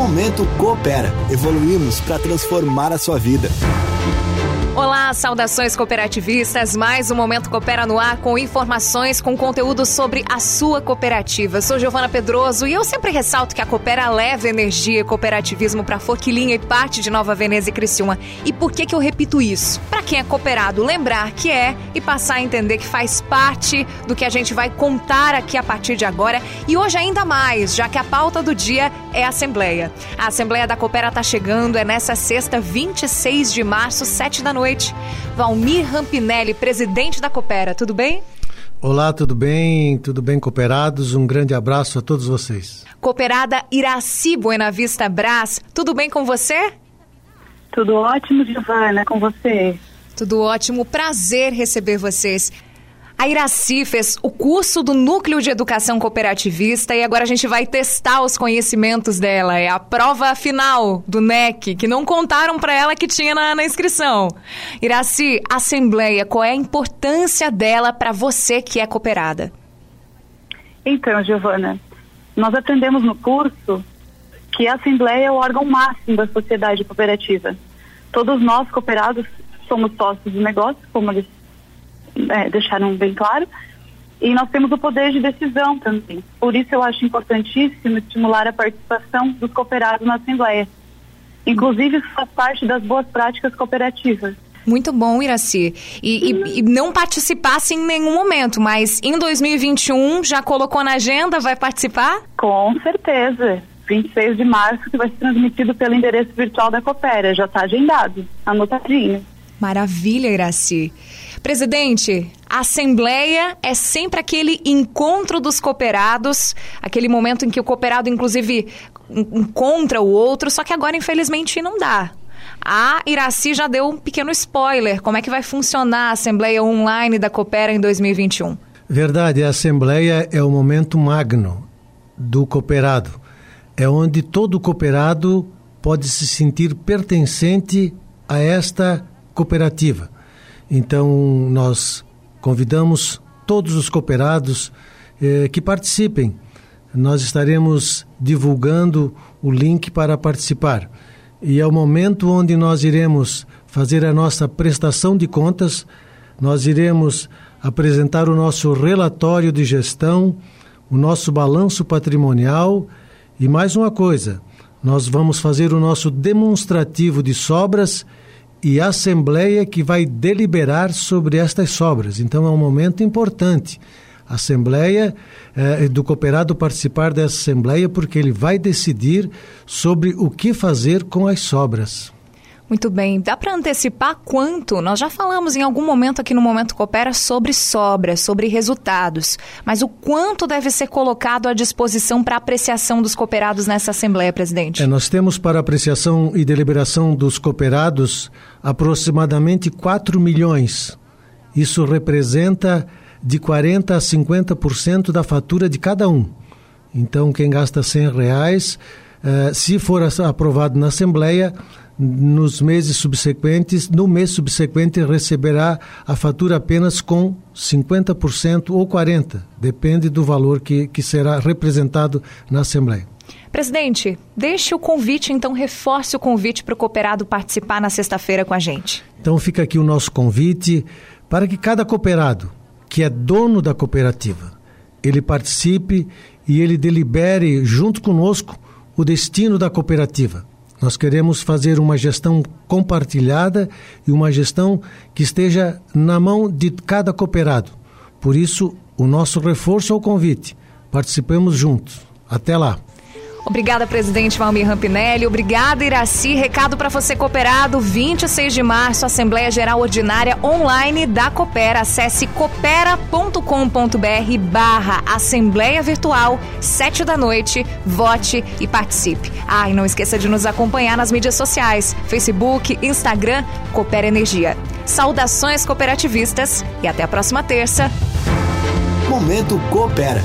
Momento Coopera. Evoluímos para transformar a sua vida. Olá, saudações cooperativistas. Mais um Momento Coopera no ar com informações, com conteúdo sobre a sua cooperativa. Sou Giovana Pedroso e eu sempre ressalto que a Coopera leva energia e cooperativismo para Forquilinha e parte de Nova Veneza e Criciúma. E por que que eu repito isso? Para quem é cooperado, lembrar que é e passar a entender que faz parte do que a gente vai contar aqui a partir de agora e hoje ainda mais, já que a pauta do dia é a Assembleia. A Assembleia da Coopera está chegando, é nessa sexta, 26 de março, 7 da noite noite. Valmir Rampinelli, presidente da Coopera, tudo bem? Olá, tudo bem? Tudo bem, cooperados? Um grande abraço a todos vocês. Cooperada Iraci Buena Vista Brás, tudo bem com você? Tudo ótimo, Giovana, com você. Tudo ótimo, prazer receber vocês. A Iraci fez o curso do Núcleo de Educação Cooperativista e agora a gente vai testar os conhecimentos dela. É a prova final do NEC, que não contaram para ela que tinha na, na inscrição. Iraci, Assembleia, qual é a importância dela para você que é cooperada? Então, Giovana, nós aprendemos no curso que a Assembleia é o órgão máximo da sociedade cooperativa. Todos nós, cooperados, somos sócios do negócio, como eles é, deixaram bem claro. E nós temos o poder de decisão também. Por isso eu acho importantíssimo estimular a participação dos cooperados na Assembleia. Inclusive, isso faz parte das boas práticas cooperativas. Muito bom, Iraci. E, e, e, não participasse em nenhum momento, mas em 2021 já colocou na agenda, vai participar? Com certeza. 26 de março, que vai ser transmitido pelo endereço virtual da Coopera. Já está agendado, anotadinho. Maravilha, Iraci. Presidente, a Assembleia é sempre aquele encontro dos cooperados, aquele momento em que o cooperado, inclusive, encontra o outro, só que agora, infelizmente, não dá. A Iraci já deu um pequeno spoiler. Como é que vai funcionar a Assembleia Online da Coopera em 2021? Verdade, a Assembleia é o momento magno do cooperado. É onde todo cooperado pode se sentir pertencente a esta cooperativa. Então, nós convidamos todos os cooperados eh, que participem. Nós estaremos divulgando o link para participar. E é o momento onde nós iremos fazer a nossa prestação de contas, nós iremos apresentar o nosso relatório de gestão, o nosso balanço patrimonial e mais uma coisa, nós vamos fazer o nosso demonstrativo de sobras e a Assembleia que vai deliberar sobre estas sobras. Então é um momento importante. A Assembleia, eh, do cooperado participar dessa Assembleia, porque ele vai decidir sobre o que fazer com as sobras. Muito bem. Dá para antecipar quanto? Nós já falamos em algum momento aqui no Momento Coopera sobre sobras, sobre resultados. Mas o quanto deve ser colocado à disposição para apreciação dos cooperados nessa Assembleia, presidente? É, nós temos para apreciação e deliberação dos cooperados aproximadamente 4 milhões. Isso representa de 40% a 50% da fatura de cada um. Então, quem gasta 100 reais, eh, se for aprovado na Assembleia, nos meses subsequentes, no mês subsequente receberá a fatura apenas com 50% ou 40%, depende do valor que, que será representado na Assembleia. Presidente, deixe o convite, então reforce o convite para o cooperado participar na sexta-feira com a gente. Então fica aqui o nosso convite para que cada cooperado, que é dono da cooperativa, ele participe e ele delibere junto conosco o destino da cooperativa nós queremos fazer uma gestão compartilhada e uma gestão que esteja na mão de cada cooperado. Por isso, o nosso reforço ao convite. Participemos juntos. Até lá. Obrigada, presidente Valmir Rampinelli. Obrigada, Iraci. Recado para você cooperado, 26 de março, Assembleia Geral Ordinária online da Coopera. Acesse coopera.com.br barra Assembleia Virtual, 7 da noite. Vote e participe. Ah, e não esqueça de nos acompanhar nas mídias sociais, Facebook, Instagram, Coopera Energia. Saudações cooperativistas e até a próxima terça. Momento Coopera.